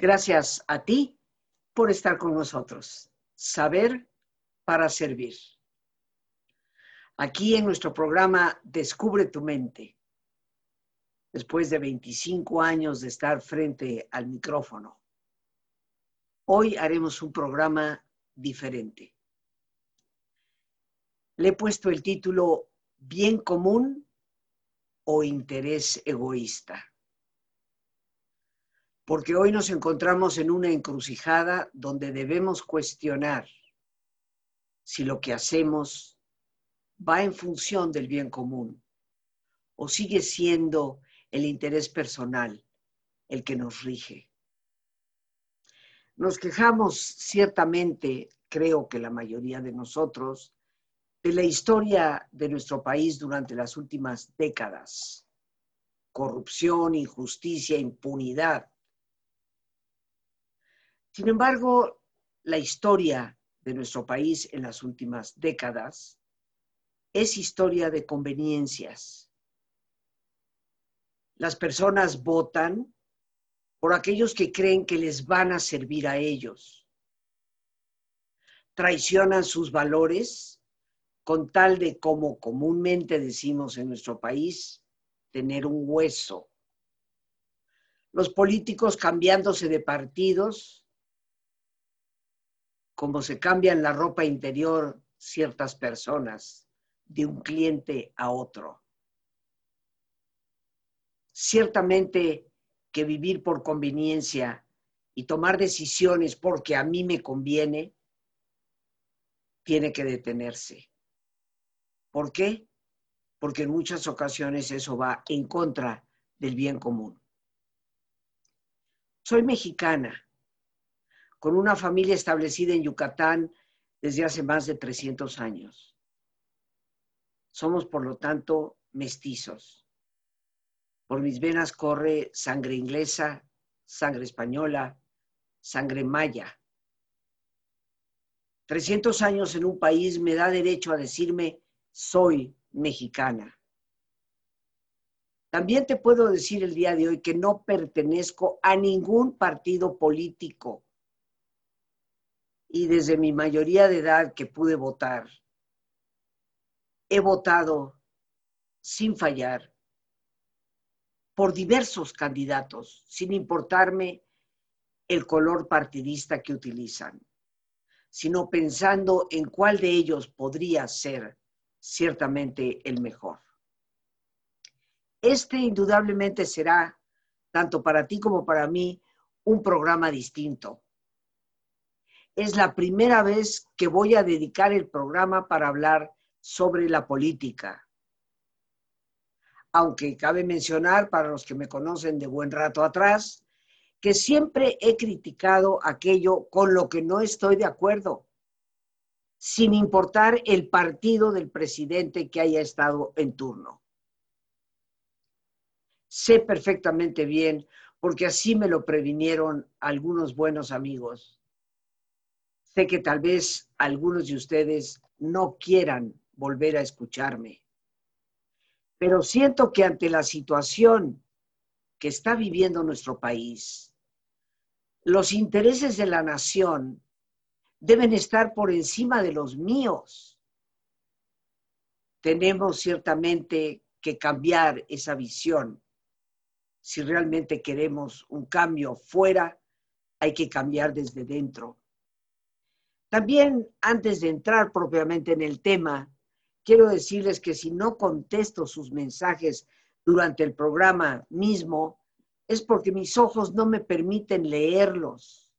Gracias a ti por estar con nosotros. Saber para servir. Aquí en nuestro programa Descubre tu mente, después de 25 años de estar frente al micrófono, hoy haremos un programa diferente. Le he puesto el título Bien común o interés egoísta porque hoy nos encontramos en una encrucijada donde debemos cuestionar si lo que hacemos va en función del bien común o sigue siendo el interés personal el que nos rige. Nos quejamos ciertamente, creo que la mayoría de nosotros, de la historia de nuestro país durante las últimas décadas. Corrupción, injusticia, impunidad sin embargo, la historia de nuestro país en las últimas décadas es historia de conveniencias. Las personas votan por aquellos que creen que les van a servir a ellos. Traicionan sus valores con tal de, como comúnmente decimos en nuestro país, tener un hueso. Los políticos cambiándose de partidos como se cambian la ropa interior ciertas personas de un cliente a otro. Ciertamente que vivir por conveniencia y tomar decisiones porque a mí me conviene, tiene que detenerse. ¿Por qué? Porque en muchas ocasiones eso va en contra del bien común. Soy mexicana con una familia establecida en Yucatán desde hace más de 300 años. Somos, por lo tanto, mestizos. Por mis venas corre sangre inglesa, sangre española, sangre maya. 300 años en un país me da derecho a decirme soy mexicana. También te puedo decir el día de hoy que no pertenezco a ningún partido político y desde mi mayoría de edad que pude votar, he votado sin fallar por diversos candidatos, sin importarme el color partidista que utilizan, sino pensando en cuál de ellos podría ser ciertamente el mejor. Este indudablemente será, tanto para ti como para mí, un programa distinto es la primera vez que voy a dedicar el programa para hablar sobre la política. Aunque cabe mencionar, para los que me conocen de buen rato atrás, que siempre he criticado aquello con lo que no estoy de acuerdo, sin importar el partido del presidente que haya estado en turno. Sé perfectamente bien, porque así me lo previnieron algunos buenos amigos Sé que tal vez algunos de ustedes no quieran volver a escucharme, pero siento que ante la situación que está viviendo nuestro país, los intereses de la nación deben estar por encima de los míos. Tenemos ciertamente que cambiar esa visión. Si realmente queremos un cambio fuera, hay que cambiar desde dentro. También, antes de entrar propiamente en el tema, quiero decirles que si no contesto sus mensajes durante el programa mismo, es porque mis ojos no me permiten leerlos,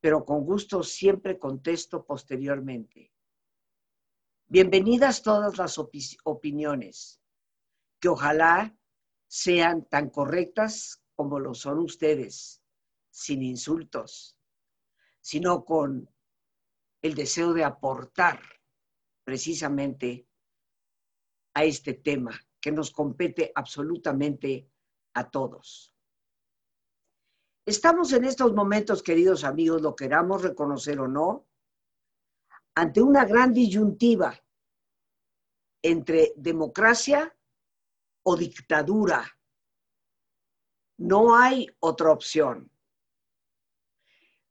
pero con gusto siempre contesto posteriormente. Bienvenidas todas las opiniones, que ojalá sean tan correctas como lo son ustedes, sin insultos, sino con el deseo de aportar precisamente a este tema que nos compete absolutamente a todos. Estamos en estos momentos, queridos amigos, lo queramos reconocer o no, ante una gran disyuntiva entre democracia o dictadura. No hay otra opción.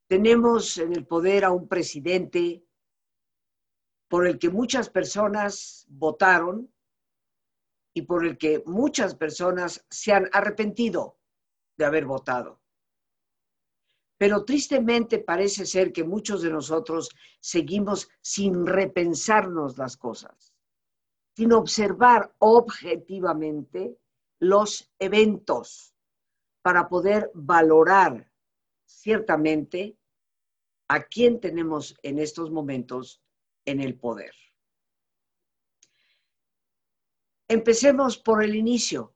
Tenemos en el poder a un presidente por el que muchas personas votaron y por el que muchas personas se han arrepentido de haber votado. Pero tristemente parece ser que muchos de nosotros seguimos sin repensarnos las cosas, sin observar objetivamente los eventos para poder valorar ciertamente a quién tenemos en estos momentos en el poder. Empecemos por el inicio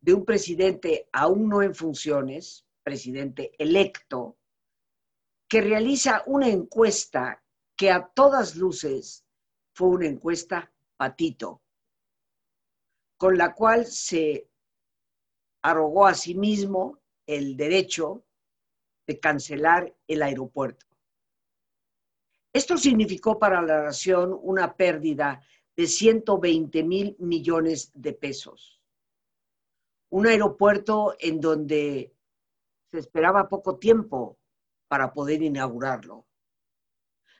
de un presidente aún no en funciones, presidente electo, que realiza una encuesta que a todas luces fue una encuesta patito, con la cual se arrogó a sí mismo el derecho de cancelar el aeropuerto. Esto significó para la nación una pérdida de 120 mil millones de pesos. Un aeropuerto en donde se esperaba poco tiempo para poder inaugurarlo,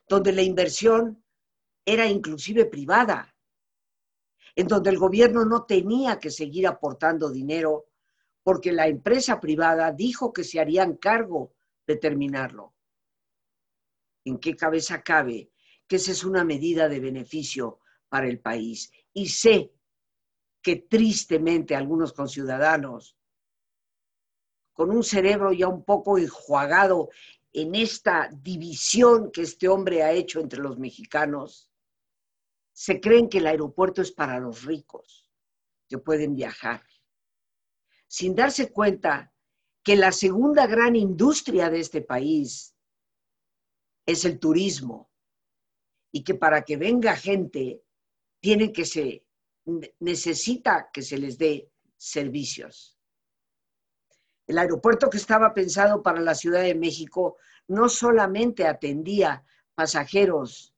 donde la inversión era inclusive privada, en donde el gobierno no tenía que seguir aportando dinero porque la empresa privada dijo que se harían cargo de terminarlo. ¿En qué cabeza cabe que esa es una medida de beneficio para el país? Y sé que tristemente algunos conciudadanos con un cerebro ya un poco enjuagado en esta división que este hombre ha hecho entre los mexicanos, se creen que el aeropuerto es para los ricos, que pueden viajar, sin darse cuenta que la segunda gran industria de este país es el turismo y que para que venga gente tiene que se necesita que se les dé servicios. El aeropuerto que estaba pensado para la Ciudad de México no solamente atendía pasajeros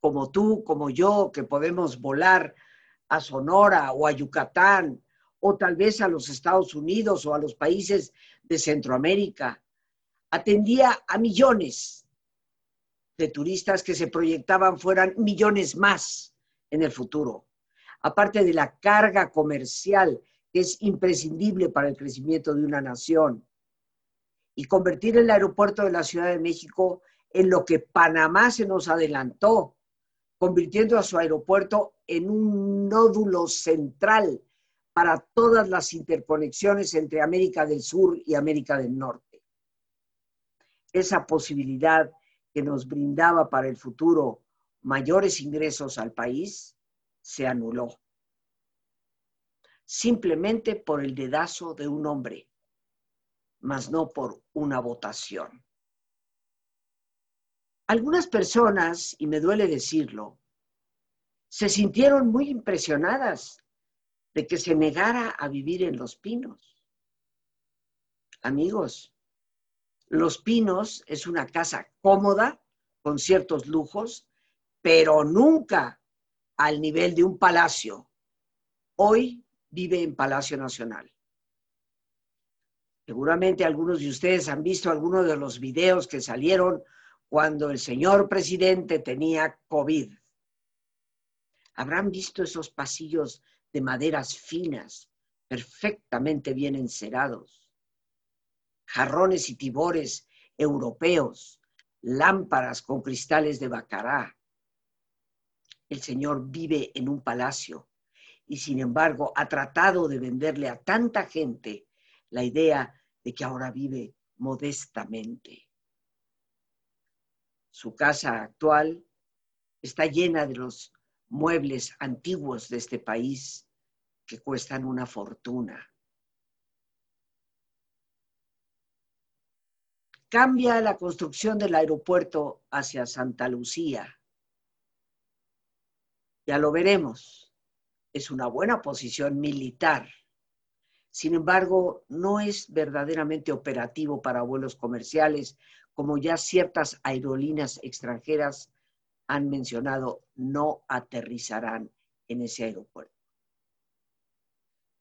como tú, como yo, que podemos volar a Sonora o a Yucatán o tal vez a los Estados Unidos o a los países de Centroamérica. Atendía a millones de turistas que se proyectaban fueran millones más en el futuro. Aparte de la carga comercial que es imprescindible para el crecimiento de una nación. Y convertir el aeropuerto de la Ciudad de México en lo que Panamá se nos adelantó, convirtiendo a su aeropuerto en un nódulo central para todas las interconexiones entre América del Sur y América del Norte. Esa posibilidad que nos brindaba para el futuro mayores ingresos al país se anuló simplemente por el dedazo de un hombre, mas no por una votación. Algunas personas, y me duele decirlo, se sintieron muy impresionadas de que se negara a vivir en Los Pinos. Amigos, Los Pinos es una casa cómoda, con ciertos lujos, pero nunca al nivel de un palacio. Hoy vive en Palacio Nacional. Seguramente algunos de ustedes han visto algunos de los videos que salieron cuando el señor presidente tenía COVID. Habrán visto esos pasillos de maderas finas, perfectamente bien encerados, jarrones y tibores europeos, lámparas con cristales de bacará. El señor vive en un palacio y sin embargo ha tratado de venderle a tanta gente la idea de que ahora vive modestamente. Su casa actual está llena de los muebles antiguos de este país que cuestan una fortuna. Cambia la construcción del aeropuerto hacia Santa Lucía. Ya lo veremos es una buena posición militar. Sin embargo, no es verdaderamente operativo para vuelos comerciales, como ya ciertas aerolíneas extranjeras han mencionado, no aterrizarán en ese aeropuerto.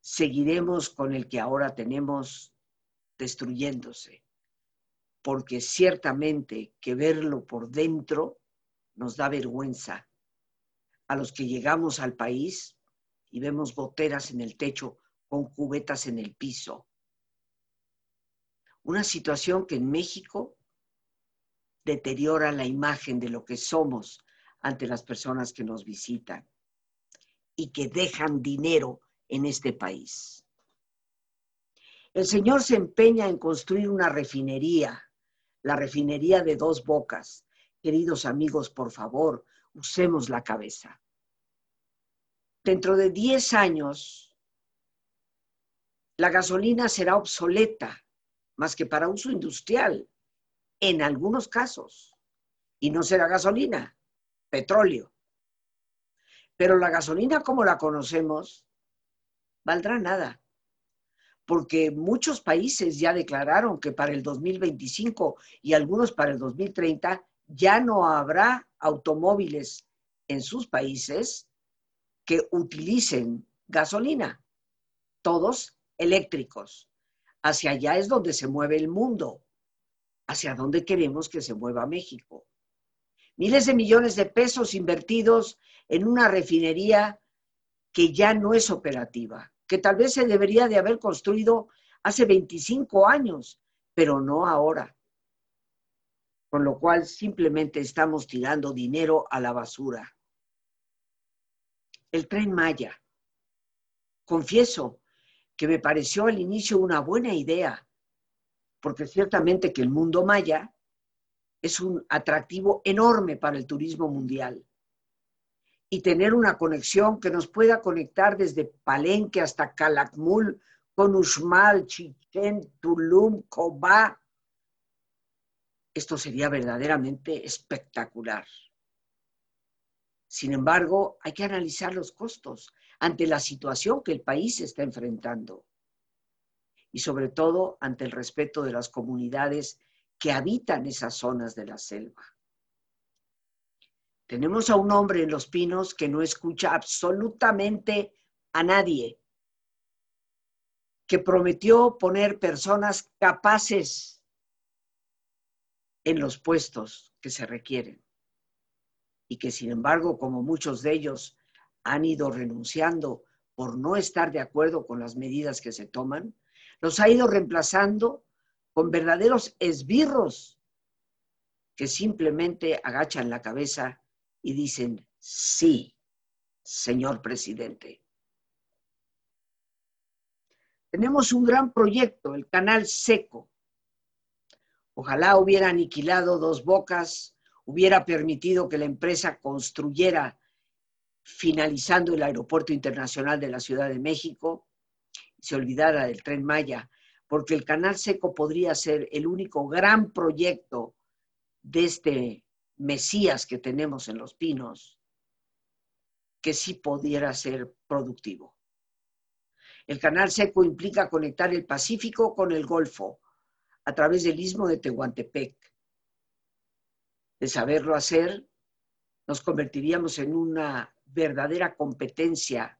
Seguiremos con el que ahora tenemos destruyéndose, porque ciertamente que verlo por dentro nos da vergüenza. A los que llegamos al país y vemos goteras en el techo con cubetas en el piso. Una situación que en México deteriora la imagen de lo que somos ante las personas que nos visitan y que dejan dinero en este país. El Señor se empeña en construir una refinería, la refinería de dos bocas. Queridos amigos, por favor, usemos la cabeza. Dentro de 10 años, la gasolina será obsoleta, más que para uso industrial, en algunos casos. Y no será gasolina, petróleo. Pero la gasolina como la conocemos valdrá nada, porque muchos países ya declararon que para el 2025 y algunos para el 2030 ya no habrá automóviles en sus países que utilicen gasolina, todos eléctricos. Hacia allá es donde se mueve el mundo, hacia donde queremos que se mueva México. Miles de millones de pesos invertidos en una refinería que ya no es operativa, que tal vez se debería de haber construido hace 25 años, pero no ahora. Con lo cual simplemente estamos tirando dinero a la basura. El tren Maya. Confieso que me pareció al inicio una buena idea, porque ciertamente que el mundo maya es un atractivo enorme para el turismo mundial. Y tener una conexión que nos pueda conectar desde Palenque hasta Calakmul, con Uxmal, Chichen, Tulum, Cobá, esto sería verdaderamente espectacular. Sin embargo, hay que analizar los costos ante la situación que el país está enfrentando y sobre todo ante el respeto de las comunidades que habitan esas zonas de la selva. Tenemos a un hombre en los pinos que no escucha absolutamente a nadie, que prometió poner personas capaces en los puestos que se requieren y que sin embargo, como muchos de ellos han ido renunciando por no estar de acuerdo con las medidas que se toman, los ha ido reemplazando con verdaderos esbirros que simplemente agachan la cabeza y dicen, sí, señor presidente. Tenemos un gran proyecto, el canal seco. Ojalá hubiera aniquilado dos bocas, hubiera permitido que la empresa construyera, finalizando el Aeropuerto Internacional de la Ciudad de México, se olvidara del tren Maya, porque el canal seco podría ser el único gran proyecto de este Mesías que tenemos en los pinos, que sí pudiera ser productivo. El canal seco implica conectar el Pacífico con el Golfo a través del istmo de Tehuantepec. De saberlo hacer, nos convertiríamos en una verdadera competencia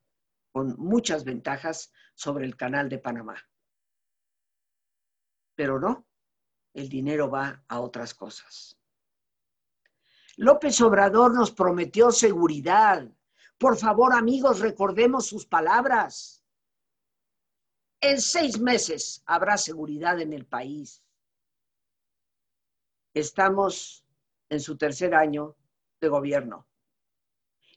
con muchas ventajas sobre el canal de Panamá. Pero no, el dinero va a otras cosas. López Obrador nos prometió seguridad. Por favor, amigos, recordemos sus palabras. En seis meses habrá seguridad en el país. Estamos en su tercer año de gobierno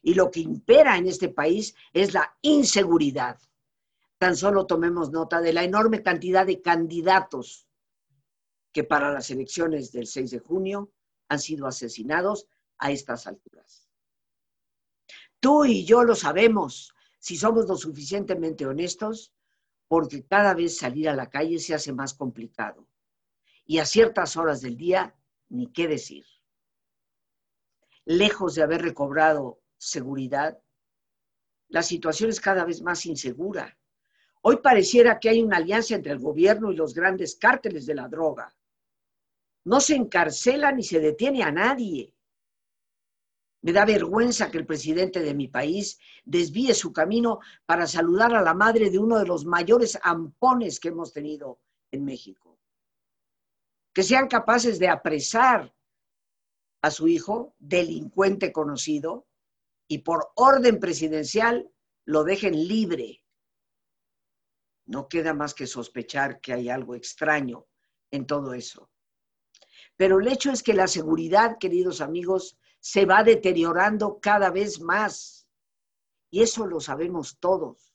y lo que impera en este país es la inseguridad. Tan solo tomemos nota de la enorme cantidad de candidatos que para las elecciones del 6 de junio han sido asesinados a estas alturas. Tú y yo lo sabemos si somos lo suficientemente honestos, porque cada vez salir a la calle se hace más complicado. Y a ciertas horas del día, ni qué decir. Lejos de haber recobrado seguridad, la situación es cada vez más insegura. Hoy pareciera que hay una alianza entre el gobierno y los grandes cárteles de la droga. No se encarcela ni se detiene a nadie. Me da vergüenza que el presidente de mi país desvíe su camino para saludar a la madre de uno de los mayores ampones que hemos tenido en México. que sean capaces de apresar a su hijo, delincuente conocido, y por orden presidencial lo dejen libre. No queda más que sospechar que hay algo extraño en todo eso. Pero el hecho es que la seguridad, queridos amigos, se va deteriorando cada vez más. Y eso lo sabemos todos.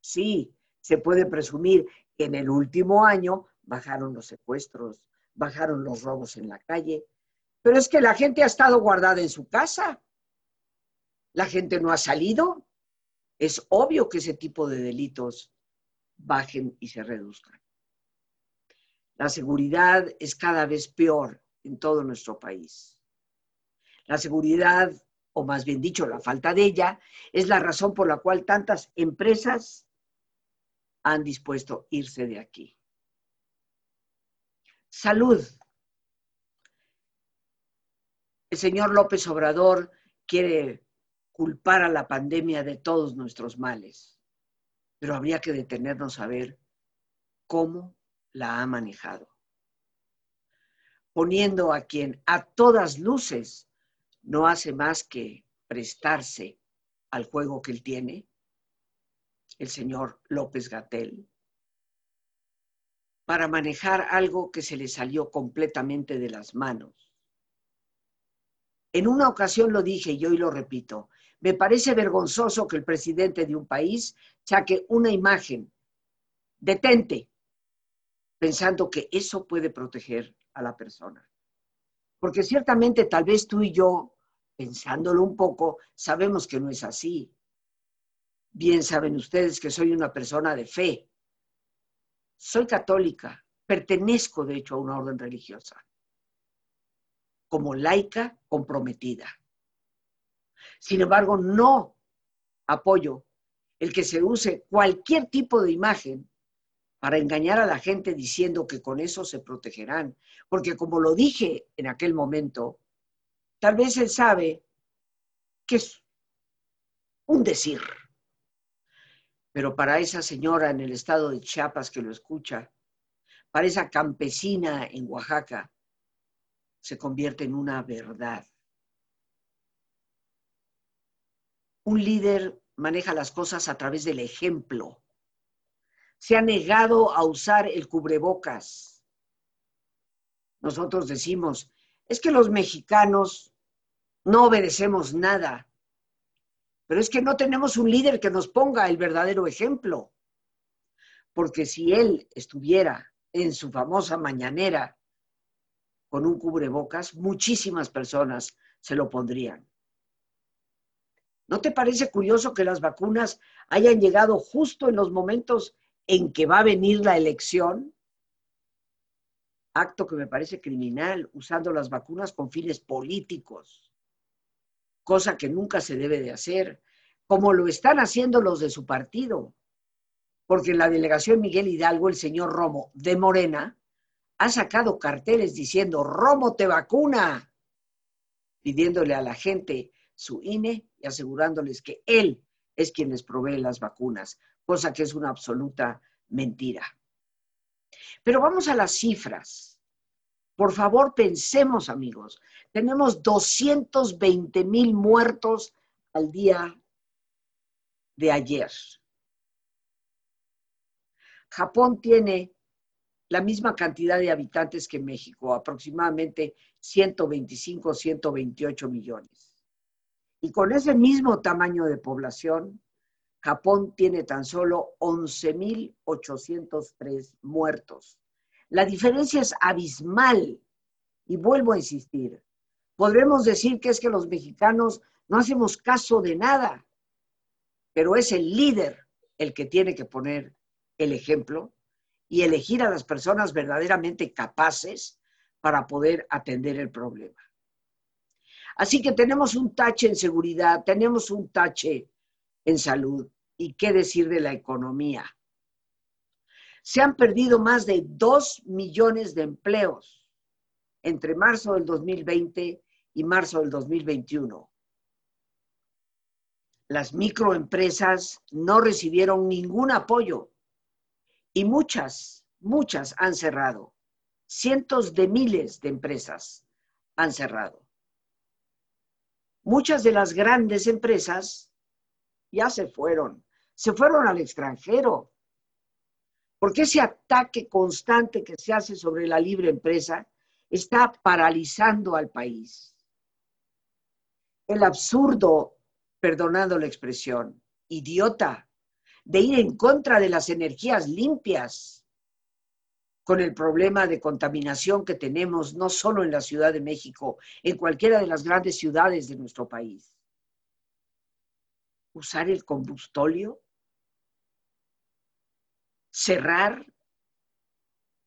Sí, se puede presumir que en el último año bajaron los secuestros, bajaron los robos en la calle, pero es que la gente ha estado guardada en su casa. La gente no ha salido. Es obvio que ese tipo de delitos bajen y se reduzcan. La seguridad es cada vez peor en todo nuestro país. La seguridad, o más bien dicho, la falta de ella, es la razón por la cual tantas empresas han dispuesto irse de aquí. Salud. El señor López Obrador quiere culpar a la pandemia de todos nuestros males, pero habría que detenernos a ver cómo la ha manejado, poniendo a quien a todas luces no hace más que prestarse al juego que él tiene, el señor López Gatel, para manejar algo que se le salió completamente de las manos. En una ocasión lo dije y hoy lo repito, me parece vergonzoso que el presidente de un país saque una imagen, detente, pensando que eso puede proteger a la persona. Porque ciertamente tal vez tú y yo, pensándolo un poco, sabemos que no es así. Bien saben ustedes que soy una persona de fe. Soy católica, pertenezco de hecho a una orden religiosa, como laica comprometida. Sin embargo, no apoyo el que se use cualquier tipo de imagen para engañar a la gente diciendo que con eso se protegerán. Porque como lo dije en aquel momento, tal vez él sabe que es un decir. Pero para esa señora en el estado de Chiapas que lo escucha, para esa campesina en Oaxaca, se convierte en una verdad. Un líder maneja las cosas a través del ejemplo se ha negado a usar el cubrebocas. Nosotros decimos, es que los mexicanos no obedecemos nada, pero es que no tenemos un líder que nos ponga el verdadero ejemplo. Porque si él estuviera en su famosa mañanera con un cubrebocas, muchísimas personas se lo pondrían. ¿No te parece curioso que las vacunas hayan llegado justo en los momentos en que va a venir la elección, acto que me parece criminal, usando las vacunas con fines políticos, cosa que nunca se debe de hacer, como lo están haciendo los de su partido, porque en la delegación Miguel Hidalgo, el señor Romo de Morena, ha sacado carteles diciendo, Romo te vacuna, pidiéndole a la gente su INE asegurándoles que él es quien les provee las vacunas cosa que es una absoluta mentira. Pero vamos a las cifras. Por favor, pensemos, amigos. Tenemos 220 mil muertos al día de ayer. Japón tiene la misma cantidad de habitantes que México, aproximadamente 125, 128 millones. Y con ese mismo tamaño de población, Japón tiene tan solo 11.803 muertos. La diferencia es abismal. Y vuelvo a insistir, podremos decir que es que los mexicanos no hacemos caso de nada, pero es el líder el que tiene que poner el ejemplo y elegir a las personas verdaderamente capaces para poder atender el problema. Así que tenemos un tache en seguridad, tenemos un tache en salud, ¿Y qué decir de la economía? Se han perdido más de dos millones de empleos entre marzo del 2020 y marzo del 2021. Las microempresas no recibieron ningún apoyo y muchas, muchas han cerrado. cientos de miles de empresas han cerrado. Muchas de las grandes empresas ya se fueron, se fueron al extranjero. Porque ese ataque constante que se hace sobre la libre empresa está paralizando al país. El absurdo, perdonando la expresión, idiota, de ir en contra de las energías limpias, con el problema de contaminación que tenemos no solo en la Ciudad de México, en cualquiera de las grandes ciudades de nuestro país. Usar el combustóleo, cerrar,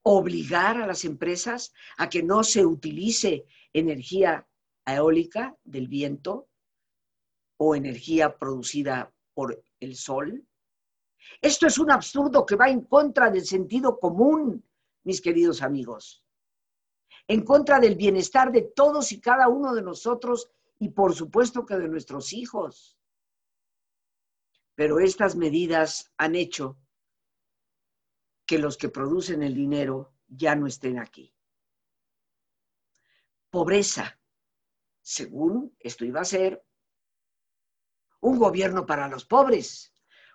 obligar a las empresas a que no se utilice energía eólica del viento o energía producida por el sol. Esto es un absurdo que va en contra del sentido común mis queridos amigos, en contra del bienestar de todos y cada uno de nosotros y por supuesto que de nuestros hijos. Pero estas medidas han hecho que los que producen el dinero ya no estén aquí. Pobreza. Según esto iba a ser un gobierno para los pobres.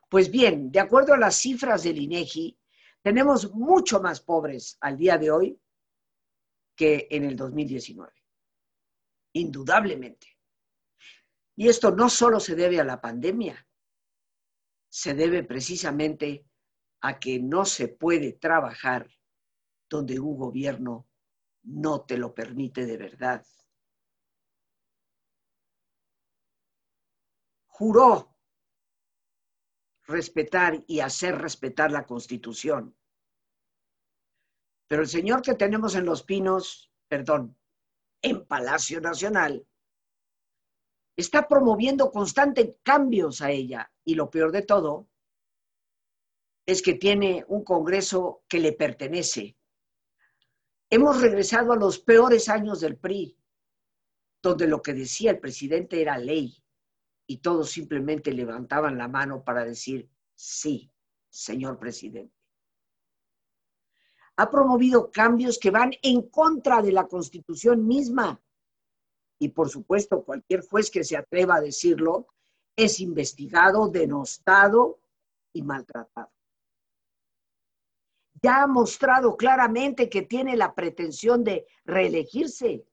Pues bien, de acuerdo a las cifras del INEGI, tenemos mucho más pobres al día de hoy que en el 2019. Indudablemente. Y esto no solo se debe a la pandemia, se debe precisamente a que no se puede trabajar donde un gobierno no te lo permite de verdad. Juró respetar y hacer respetar la Constitución. Pero el señor que tenemos en Los Pinos, perdón, en Palacio Nacional, está promoviendo constantes cambios a ella. Y lo peor de todo es que tiene un Congreso que le pertenece. Hemos regresado a los peores años del PRI, donde lo que decía el presidente era ley y todos simplemente levantaban la mano para decir sí, señor presidente. Ha promovido cambios que van en contra de la constitución misma. Y por supuesto, cualquier juez que se atreva a decirlo es investigado, denostado y maltratado. Ya ha mostrado claramente que tiene la pretensión de reelegirse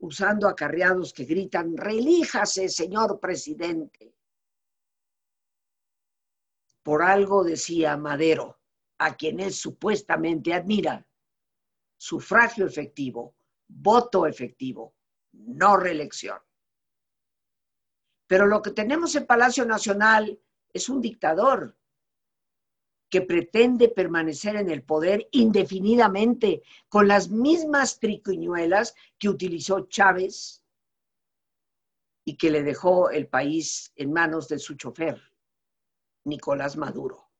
usando acarreados que gritan, relíjase, señor presidente. Por algo decía Madero, a quien él supuestamente admira, sufragio efectivo, voto efectivo, no reelección. Pero lo que tenemos en Palacio Nacional es un dictador que pretende permanecer en el poder indefinidamente con las mismas triquiñuelas que utilizó Chávez y que le dejó el país en manos de su chofer, Nicolás Maduro.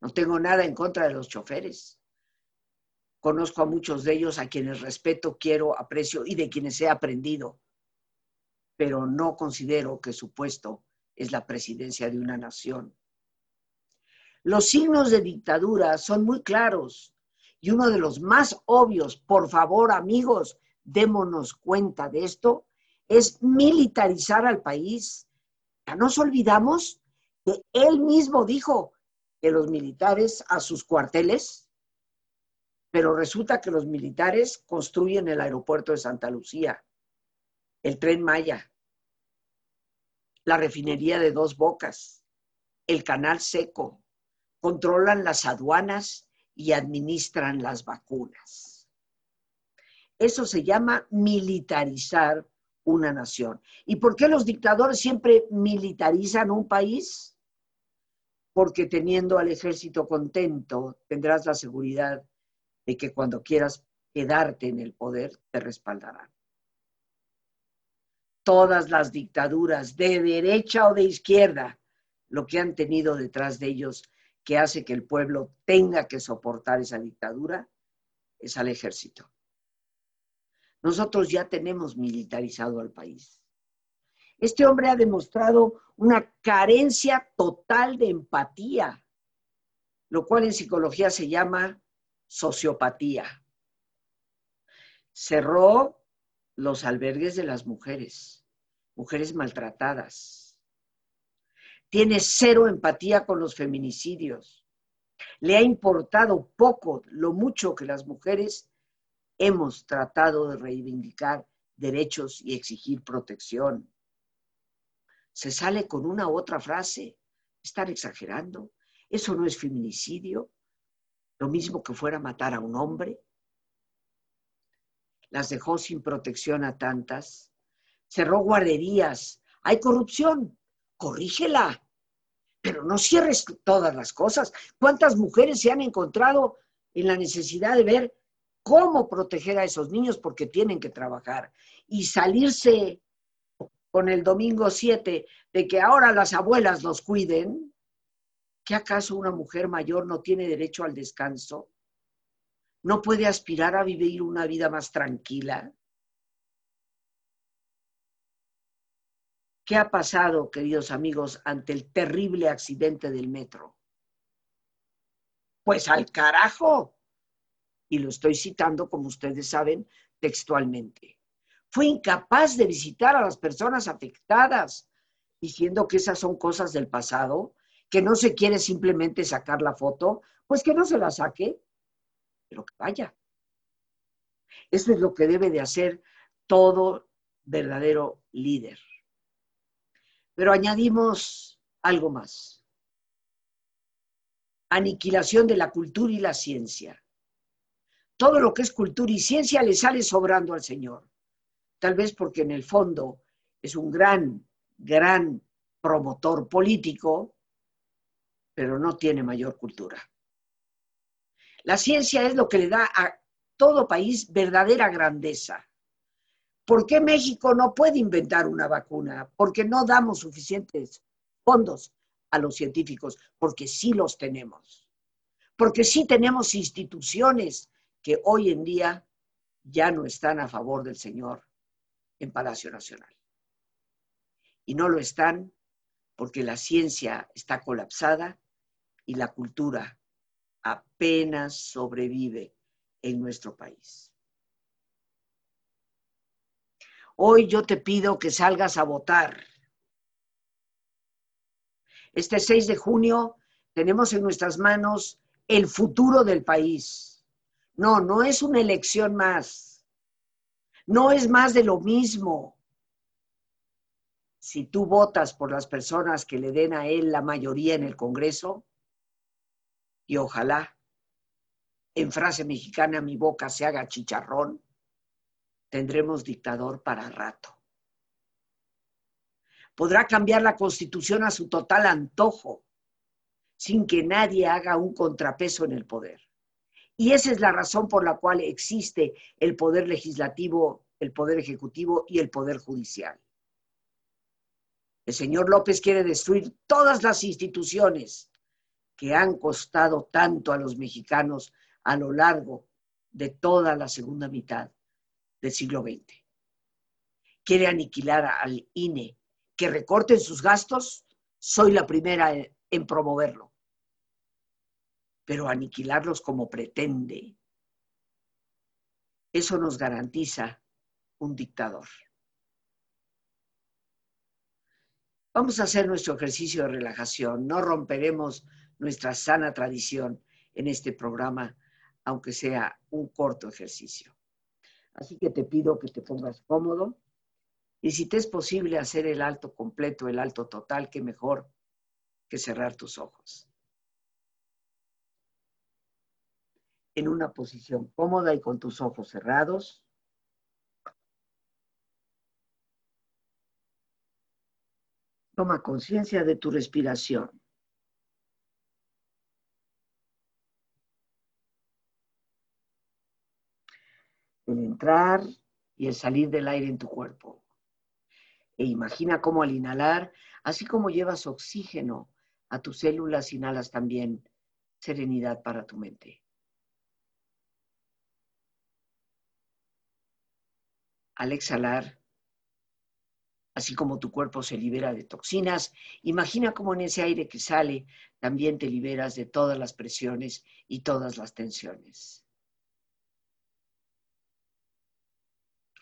No tengo nada en contra de los choferes. Conozco a muchos de ellos a quienes respeto, quiero, aprecio y de quienes he aprendido, pero no considero que su puesto es la presidencia de una nación los signos de dictadura son muy claros y uno de los más obvios, por favor amigos, démonos cuenta de esto, es militarizar al país. Ya nos olvidamos que él mismo dijo que los militares a sus cuarteles, pero resulta que los militares construyen el aeropuerto de Santa Lucía, el tren Maya, la refinería de dos bocas, el canal seco, controlan las aduanas y administran las vacunas. Eso se llama militarizar una nación. ¿Y por qué los dictadores siempre militarizan un país? Porque teniendo al ejército contento, tendrás la seguridad de que cuando quieras quedarte en el poder, te respaldarán. Todas las dictaduras, de derecha o de izquierda, lo que han tenido detrás de ellos que hace que el pueblo tenga que soportar esa dictadura es al ejército. Nosotros ya tenemos militarizado al país. Este hombre ha demostrado una carencia total de empatía, lo cual en psicología se llama sociopatía. Cerró los albergues de las mujeres, mujeres maltratadas. Tiene cero empatía con los feminicidios. Le ha importado poco lo mucho que las mujeres hemos tratado de reivindicar derechos y exigir protección. Se sale con una u otra frase. Están exagerando. Eso no es feminicidio. Lo mismo que fuera matar a un hombre. Las dejó sin protección a tantas. Cerró guarderías. Hay corrupción. Corrígela. Pero no cierres todas las cosas. ¿Cuántas mujeres se han encontrado en la necesidad de ver cómo proteger a esos niños porque tienen que trabajar y salirse con el domingo 7 de que ahora las abuelas los cuiden, ¿qué acaso una mujer mayor no tiene derecho al descanso? ¿No puede aspirar a vivir una vida más tranquila? ¿Qué ha pasado, queridos amigos, ante el terrible accidente del metro? Pues al carajo y lo estoy citando, como ustedes saben, textualmente. Fue incapaz de visitar a las personas afectadas, diciendo que esas son cosas del pasado, que no se quiere simplemente sacar la foto, pues que no se la saque, pero que vaya. Eso es lo que debe de hacer todo verdadero líder. Pero añadimos algo más. Aniquilación de la cultura y la ciencia todo lo que es cultura y ciencia le sale sobrando al Señor. Tal vez porque en el fondo es un gran, gran promotor político, pero no tiene mayor cultura. La ciencia es lo que le da a todo país verdadera grandeza. ¿Por qué México no puede inventar una vacuna? Porque no damos suficientes fondos a los científicos, porque sí los tenemos. Porque sí tenemos instituciones que hoy en día ya no están a favor del Señor en Palacio Nacional. Y no lo están porque la ciencia está colapsada y la cultura apenas sobrevive en nuestro país. Hoy yo te pido que salgas a votar. Este 6 de junio tenemos en nuestras manos el futuro del país no, no es una elección más. No es más de lo mismo. Si tú votas por las personas que le den a él la mayoría en el Congreso, y ojalá en frase mexicana mi boca se haga chicharrón, tendremos dictador para rato. Podrá cambiar la constitución a su total antojo, sin que nadie haga un contrapeso en el poder. Y esa es la razón por la cual existe el poder legislativo, el poder ejecutivo y el poder judicial. El señor López quiere destruir todas las instituciones que han costado tanto a los mexicanos a lo largo de toda la segunda mitad del siglo XX. Quiere aniquilar al INE, que recorten sus gastos, soy la primera en promoverlo pero aniquilarlos como pretende, eso nos garantiza un dictador. Vamos a hacer nuestro ejercicio de relajación, no romperemos nuestra sana tradición en este programa, aunque sea un corto ejercicio. Así que te pido que te pongas cómodo y si te es posible hacer el alto completo, el alto total, que mejor que cerrar tus ojos. en una posición cómoda y con tus ojos cerrados. Toma conciencia de tu respiración. El entrar y el salir del aire en tu cuerpo. E imagina cómo al inhalar, así como llevas oxígeno a tus células, inhalas también serenidad para tu mente. al exhalar, Así como tu cuerpo se libera de toxinas, imagina cómo en ese aire que sale también te liberas de todas las presiones y todas las tensiones.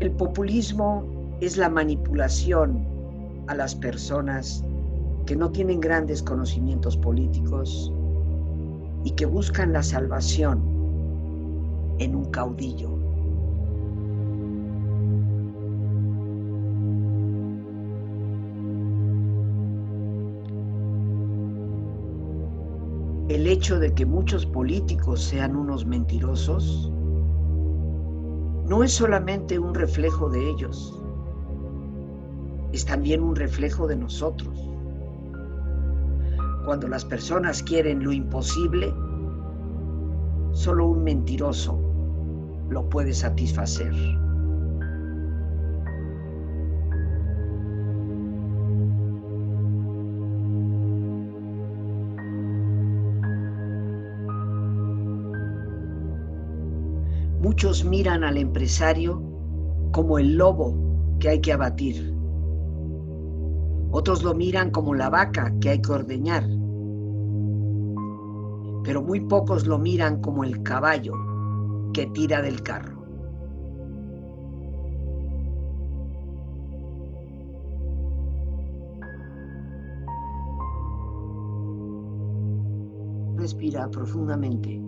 El populismo es la manipulación a las personas que no tienen grandes conocimientos políticos y que buscan la salvación en un caudillo. El hecho de que muchos políticos sean unos mentirosos no es solamente un reflejo de ellos, es también un reflejo de nosotros. Cuando las personas quieren lo imposible, solo un mentiroso lo puede satisfacer. Muchos miran al empresario como el lobo que hay que abatir. Otros lo miran como la vaca que hay que ordeñar. Pero muy pocos lo miran como el caballo que tira del carro. Respira profundamente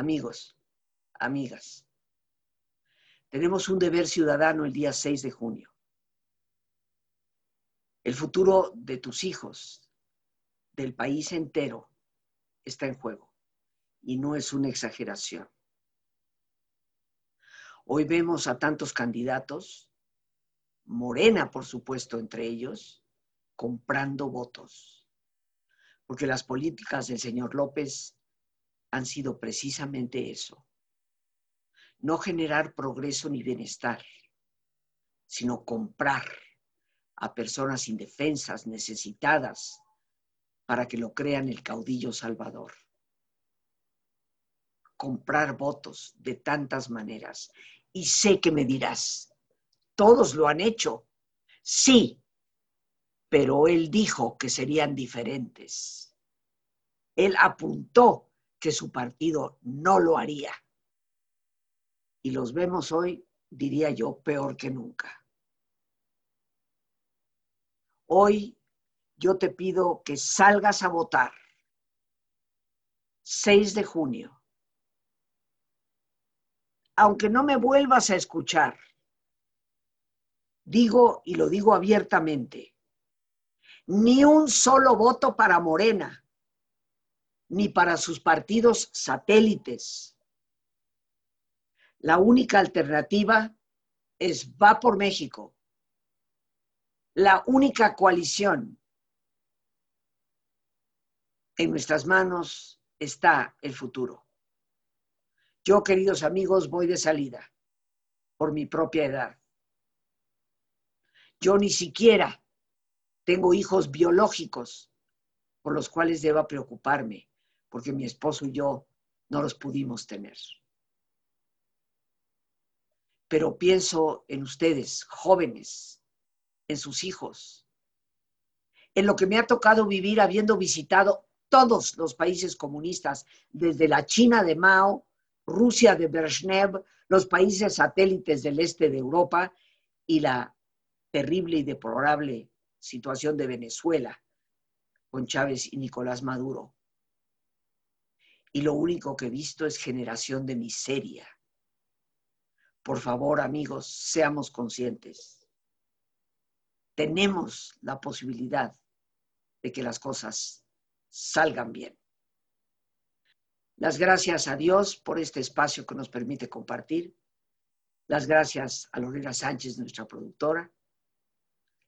Amigos, amigas, tenemos un deber ciudadano el día 6 de junio. El futuro de tus hijos, del país entero, está en juego y no es una exageración. Hoy vemos a tantos candidatos, Morena por supuesto entre ellos, comprando votos, porque las políticas del señor López han sido precisamente eso. No generar progreso ni bienestar, sino comprar a personas indefensas, necesitadas, para que lo crean el caudillo salvador. Comprar votos de tantas maneras. Y sé que me dirás, todos lo han hecho. Sí, pero él dijo que serían diferentes. Él apuntó que su partido no lo haría. Y los vemos hoy, diría yo, peor que nunca. Hoy yo te pido que salgas a votar. 6 de junio. Aunque no me vuelvas a escuchar, digo y lo digo abiertamente, ni un solo voto para Morena ni para sus partidos satélites. La única alternativa es Va por México. La única coalición. En nuestras manos está el futuro. Yo, queridos amigos, voy de salida por mi propia edad. Yo ni siquiera tengo hijos biológicos por los cuales deba preocuparme porque mi esposo y yo no los pudimos tener. Pero pienso en ustedes, jóvenes, en sus hijos, en lo que me ha tocado vivir habiendo visitado todos los países comunistas, desde la China de Mao, Rusia de Brezhnev, los países satélites del este de Europa y la terrible y deplorable situación de Venezuela con Chávez y Nicolás Maduro y lo único que he visto es generación de miseria. Por favor, amigos, seamos conscientes. Tenemos la posibilidad de que las cosas salgan bien. Las gracias a Dios por este espacio que nos permite compartir. Las gracias a Lorena Sánchez, nuestra productora.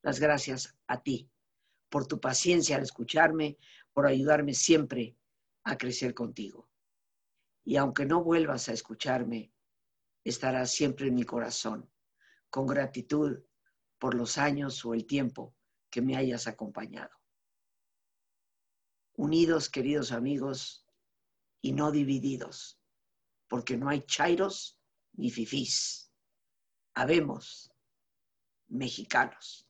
Las gracias a ti por tu paciencia al escucharme, por ayudarme siempre a crecer contigo. Y aunque no vuelvas a escucharme, estarás siempre en mi corazón, con gratitud por los años o el tiempo que me hayas acompañado. Unidos, queridos amigos, y no divididos, porque no hay chairos ni fifís. Habemos mexicanos.